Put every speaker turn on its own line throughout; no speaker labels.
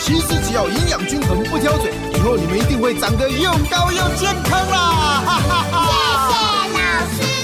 其实只要营养均衡，不挑嘴，以后你们一定会长得又高又健康啦！哈哈哈。
谢谢。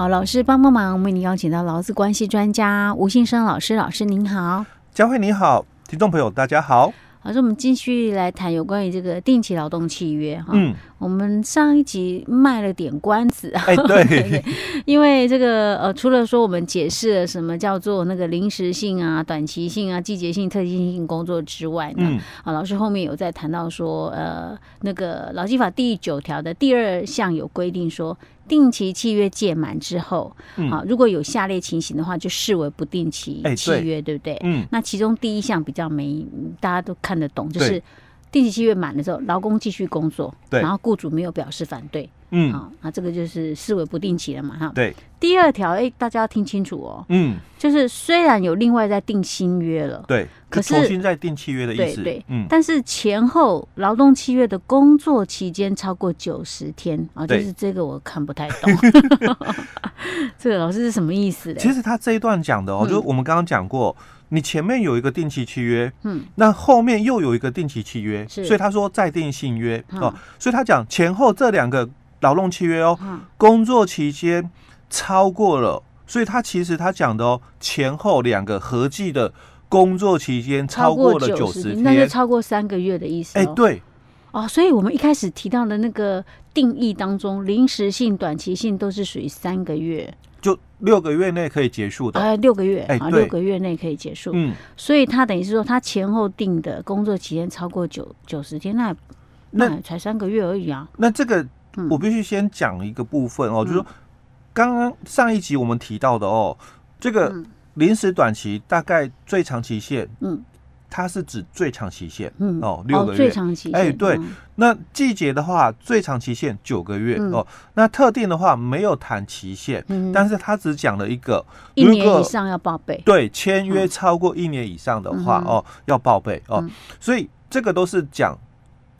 好，老师帮帮忙，我们为您邀请到劳资关系专家吴信生老师，老师您好，
佳慧你好，听众朋友大家好。
老师，我们继续来谈有关于这个定期劳动契约哈。
嗯，
我们上一集卖了点关子，
哎，对，
因为这个呃，除了说我们解释了什么叫做那个临时性啊、短期性啊、季节性、特定性工作之外呢，嗯，啊，老师后面有在谈到说，呃，那个劳基法第九条的第二项有规定说。定期契约届满之后，好，如果有下列情形的话，就视为不定期契约，对不对？嗯，那其中第一项比较没大家都看得懂，就是定期契约满的时候，劳工继续工作，然后雇主没有表示反对。嗯，好，那这个就是视为不定期了嘛，哈。对。第二条，哎，大家要听清楚哦。嗯。就是虽然有另外在订新约了，
对，可是重新再订契约的意思。
对对。嗯。但是前后劳动契约的工作期间超过九十天啊，就是这个我看不太懂。这个老师是什么意思嘞？
其实他这一段讲的哦，就是我们刚刚讲过，你前面有一个定期契约，嗯，那后面又有一个定期契约，所以他说再订新约哦，所以他讲前后这两个。劳动契约哦，工作期间超过了，所以他其实他讲的哦，前后两个合计的工作期间超过了九十天，
那就超过三个月的意思。
哎，对，
哦，所以我们一开始提到的那个定义当中，临时性、短期性都是属于三个月，
就六个月内可以结束的。
哎，六个月，哎，六个月内可以结束。嗯，所以他等于是说，他前后定的工作期间超过九九十天，那那才三个月而已啊。
那这个。我必须先讲一个部分哦，嗯、就是说，刚刚上一集我们提到的哦，这个临时短期大概最长期限，嗯，它是指最长期限，嗯。哦，六个月，
最长期限，哎，
对，那季节的话，最长期限九个月哦，那特定的话没有谈期限，嗯，但是他只讲了一个
一年以上要报备，
对，签约超过一年以上的话哦，要报备哦，所以这个都是讲。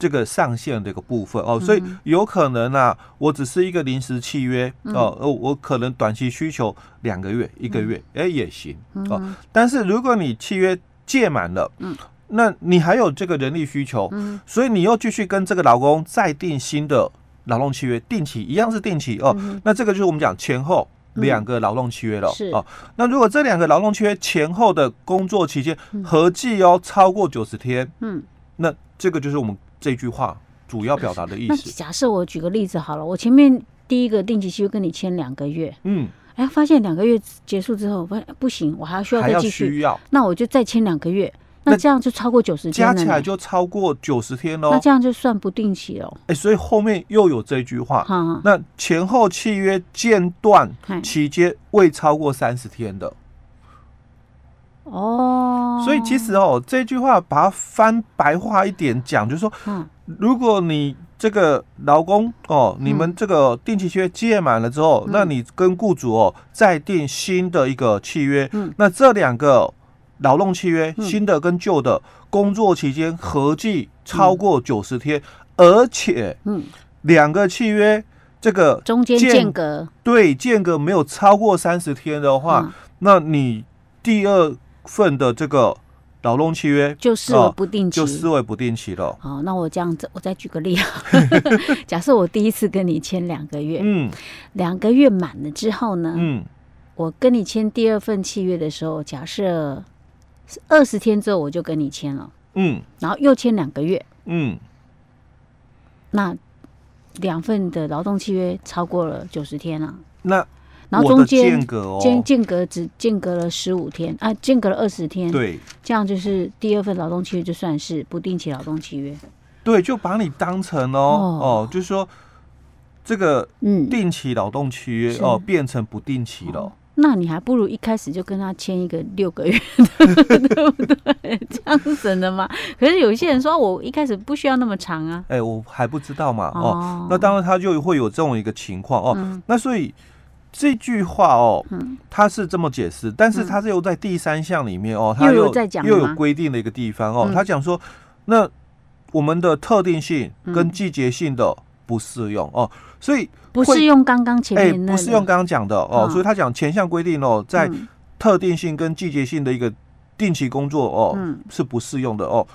这个上限这个部分哦，所以有可能啊，我只是一个临时契约哦，我可能短期需求两个月、一个月，哎也行哦。但是如果你契约届满了，嗯，那你还有这个人力需求，所以你又继续跟这个劳工再定新的劳动契约，定期一样是定期哦。那这个就是我们讲前后两个劳动契约了哦。那如果这两个劳动契约前后的工作期间合计哦超过九十天，嗯，那这个就是我们。这句话主要表达的意思。
那假设我举个例子好了，我前面第一个定期契约跟你签两个月，嗯，哎，发现两个月结束之后，发现不行，我还需要再继续，需要，那我就再签两个月，那这样就超过九十天，
加起来就超过九十天喽。
那这样就算不定期了。
哎，所以后面又有这句话，那前后契约间断期间未超过三十天的。
哦，
所以其实哦，这句话把它翻白话一点讲，就是说，嗯，如果你这个劳工哦，你们这个定期契约届满了之后，那你跟雇主哦再订新的一个契约，嗯，那这两个劳动契约，新的跟旧的工作期间合计超过九十天，而且，嗯，两个契约这个
中间间隔，
对，间隔没有超过三十天的话，那你第二。份的这个劳动契约
就视为不定期，
就视为不定期了。
好，那我这样子，我再举个例啊。假设我第一次跟你签两个月，嗯，两个月满了之后呢，嗯，我跟你签第二份契约的时候，假设二十天之后我就跟你签了，嗯，然后又签两个月，嗯，那两份的劳动契约超过了九十天了，
那。
然
后
中间
间隔哦，
间间隔只间隔了十五天啊，间隔了二十天，，
对
这样就是第二份劳动契约就算是不定期劳动契约，
对，就把你当成哦
哦
哦，就是说这个
嗯，
定期劳动契约
是
哦变成不定期了。
哦那你还不如一开始就跟他签一个六个月的，对不对？这样省的嘛。可是有一些人说，我一开始不需要那么长啊。
哎，我还不知道嘛哦
哦，
那当然他就会有这种一个情况哦。
嗯
那所以这句话哦
嗯，
他是这么解释，但是他是又在第三项里面哦，他
又有
又
在讲
又有
吗
规定的一个地方哦
嗯，
他讲说，那我们的特定性
嗯。
跟季节性的不适用哦，所以
不
会
是用刚刚前
哎，不是用刚刚讲的哦，
嗯
所以他讲前项规定哦，在
嗯
特定性跟季节性的一个定期工作哦
嗯。
是不适用的哦，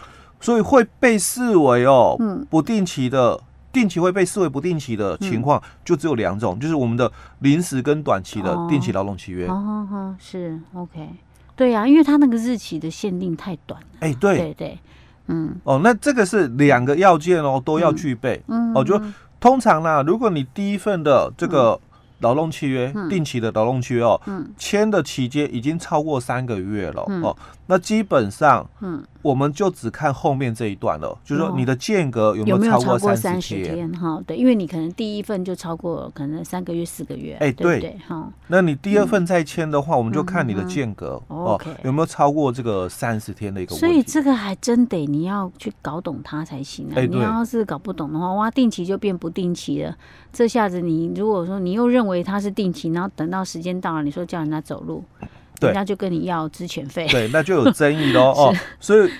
所以会被视为哦
嗯。
不定期的。定期会被视为不定期的情况，就只有两种，就是我们的临时跟短期的定期劳动契约。
哦哦哦，是 OK，对呀、因为他那个日期的限定太短了。
哎，对。
对对，嗯。
哦，那这个是两个要件哦，都要具备。
嗯，
哦。就通常呢，如果你第一份的这个劳动契约
嗯，
定期的劳动契约哦，
嗯。
签的期间已经超过三个月了
嗯。
哦，那基本上
嗯，
我们就只看后面这一段了，就是说
哦
你的间隔有没有
超
过三
三十
十天？
哈，对，因为你可能第一份就超过可能三个月、四个月，
哎
对
对
对？哈，
那你第二份再签的话，我们就看你的间隔
嗯
哦有没有超过这个三十天的一个。
所以这个还真得你要去搞懂它才行啊！
哎
你要是搞不懂的话，哇，定期就变不定期了。这下子你如果说你又认为它是定期，然后等到时间到了，你说叫人家走路，
对
人家就跟你要资遣费。
对，那就有争议喽 哦。所以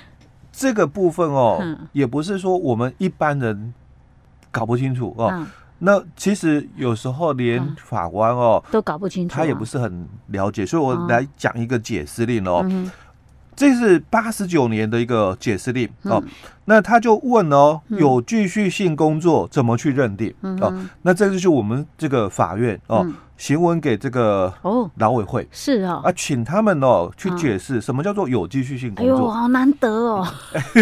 这个部分哦
嗯，
也不是说我们一般人搞不清楚哦。
嗯，
那其实有时候连
嗯
法官哦，
都搞不清楚啊、
他也不是很了解，所以我
哦
来讲一个解释令哦。
嗯
这是八十九年的一个解释令哦。
嗯
那他就问哦，
嗯
有继续性工作怎么去认定哦？那这就是我们这个法院哦
嗯，
行文给这个
哦，
劳委会。
是哦，
啊，请他们哦去
嗯
解释什么叫做有继续性
哎呦，
工作。
好难得哦！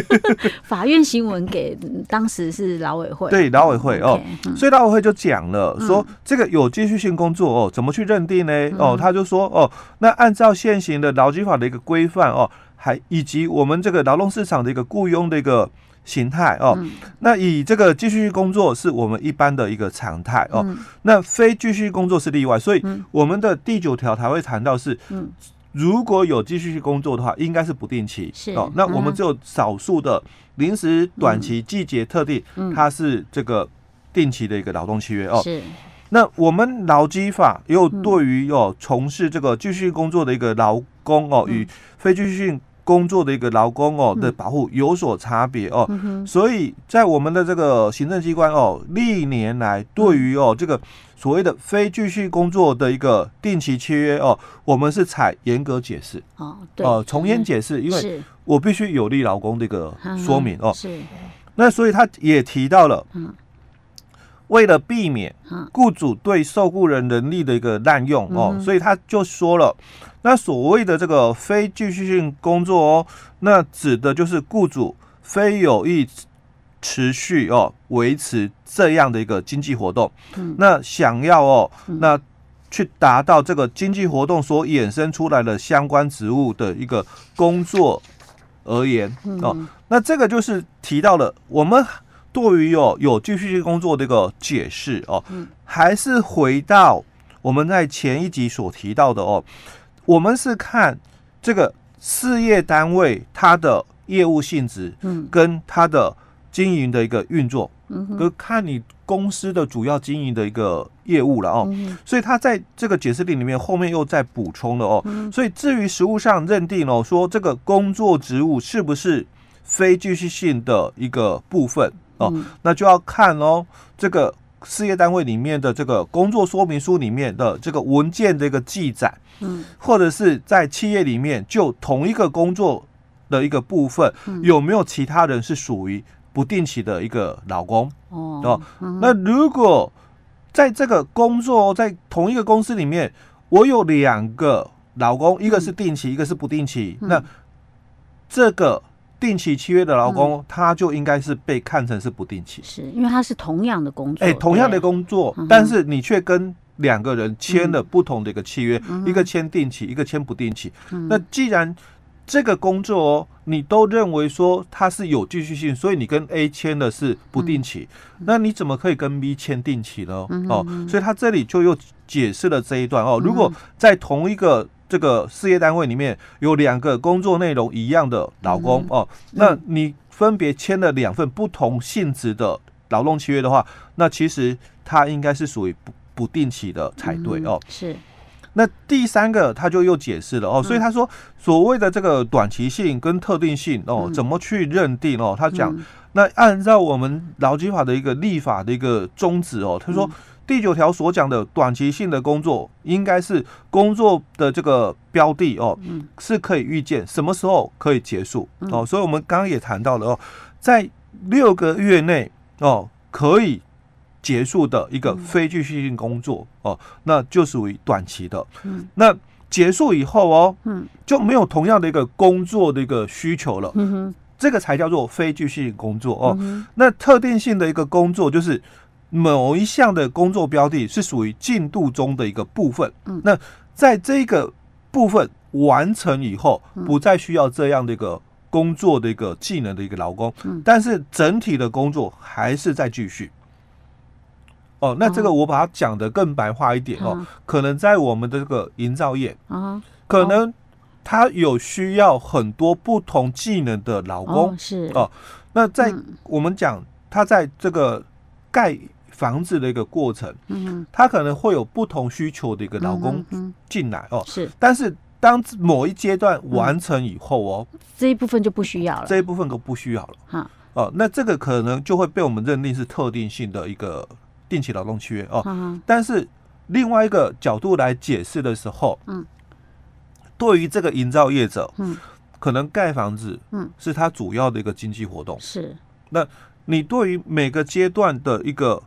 法院新闻给嗯当时是劳委会，
对劳委会哦。所以劳委会就讲了，
嗯。
说这个有继续性工作哦，怎么去认定呢？哦
嗯，
他就说哦，那按照现行的劳基法的一个规范哦，还以及我们这个劳动市场的一个雇佣的一个形态哦，
嗯。
那以这个继续工作是我们一般的一个常态哦，
嗯。
那非继续工作是例外，所以
嗯。
我们的第九条才会谈到是，
嗯。
如果有继续性工作的话，应该是不定期哦。那我们
嗯。
只有少数的临时、短期、季节特定，
嗯。
它是这个定期的一个劳动契约哦。
是。
那我们劳基法也有
嗯。
对于哦从事这个继续工作的一个劳工哦
嗯。
与非继续性工作的一个劳工哦
嗯。
的保护有所差别哦。
嗯
所以在我们的这个行政机关哦，历年来对于哦这个所谓的非继续工作的一个定期契约哦，我们是采严格解释。
哦，对。
哦，从严解释，因
为
我必须有利劳工这个说明哦。
是。
那所以他也提到了
嗯，
为了避免
嗯
雇主对受雇人能力的一个滥用哦所以他就说了，那所谓的这个非继续性工作哦，那指的就是雇主非有意持续哦维持这样的一个经济活动，
嗯。
那想要哦
嗯。
那去达到这个经济活动所衍生出来的相关职务的一个工作而言哦，
嗯
那这个就是提到了我们对于哦有继续性工作的一个解释哦，
嗯。
还是回到我们在前一集所提到的哦，我们是看这个事业单位它的业务性质
嗯。
跟它的经营的一个运作，
嗯哼。
跟看你公司的主要经营的一个业务了哦。所以他在这个解释令里面后面又再补充了哦。
嗯。
所以至于实务上认定哦，说这个工作职务是不是非继续性的一个部分哦，
嗯。
那就要看哦这个事业单位里面的这个工作说明书里面的这个文件的一个记载，
嗯。
或者是在企业里面就同一个工作的一个部分，
嗯。
有没有其他人是属于不定期的一个劳工？
哦
哦
嗯。
那如果在这个工作在同一个公司里面，我有两个劳工，一个是定期，一个是不定期，
嗯。
那这个定期契约的劳工，他就应该是被看成是不定期。
是因为他是同样的工作，
哎，同样的工作但是你却跟两个人签了不同的一个契约，
嗯、
一个签定期，一个签不定期。
嗯、
那既然这个工作哦，你都认为说它是有继续性，所以你跟 A 签的是不定期，嗯、那你怎么可以跟 B 签定期呢？
嗯、
哦，所以他这里就又解释了这一段哦。如果在同一个这个事业单位里面有两个工作内容一样的劳工、嗯、哦，那你分别签了两份不同性质的劳动契约的话，那其实它应该是属于不不定期的才对哦。
嗯、是。
那第三个他就又解释了哦，所以他说所谓的这个短期性跟特定性哦，怎么去认定哦？他讲，那按照我们劳基法的一个立法的一个宗旨哦，他说第九条所讲的短期性的工作，应该是工作的这个标的哦，是可以预见什么时候可以结束哦。所以我们刚刚也谈到了哦，在六个月内哦可以。结束的一个非继续性工作哦，那就属于短期的。嗯，那结束以后哦，嗯，就没有同样的一个工作的一个需求了。嗯哼，这个才叫做非继续性工作哦。那特定性的一个工作，就是某一项的工作标的，是属于进度中的一个部分。嗯，那在这个部分完成以后，不再需要这样的一个工作的一个技能的一个劳工。嗯，但是整体的工作还是在继续。哦，那这个我把它讲的更白话一点哦，嗯、可能在我们的这个营造业，嗯、可能他有需要很多不同技能的劳工，
哦是
哦。那在我们讲他在这个盖房子的一个过程，嗯，他可能会有不同需求的一个劳工进来哦，
是。
但是当某一阶段完成以后哦，
这一部分就不需要了，
这一部分都不需要了，哈。哦，那这个可能就会被我们认定是特定性的一个。定期劳动契约哦，但是另外一个角度来解释的时候，嗯，对于这个营造业者，嗯，可能盖房子，嗯，是他主要的一个经济活动，
是。
那你对于每个阶段的一个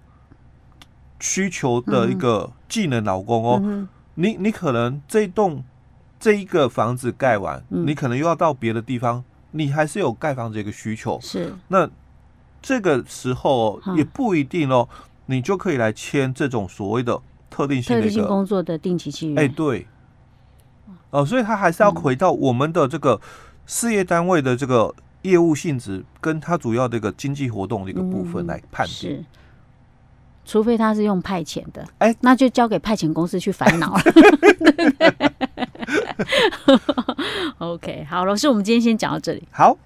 需求的一个技能劳工哦，你你可能这一栋这一个房子盖完，你可能又要到别的地方，你还是有盖房子一个需求，
是。
那这个时候也不一定哦。你就可以来签这种所谓的特定性的
特定性工作的定期契约。
哎，对，哦，所以他还是要回到我们的这个事业单位的这个业务性质，跟他主要的一个经济活动的一个部分来判定。
是，除非他是用派遣的，哎，那就交给派遣公司去烦恼了。OK，好，老师，我们今天先讲到这里。
好。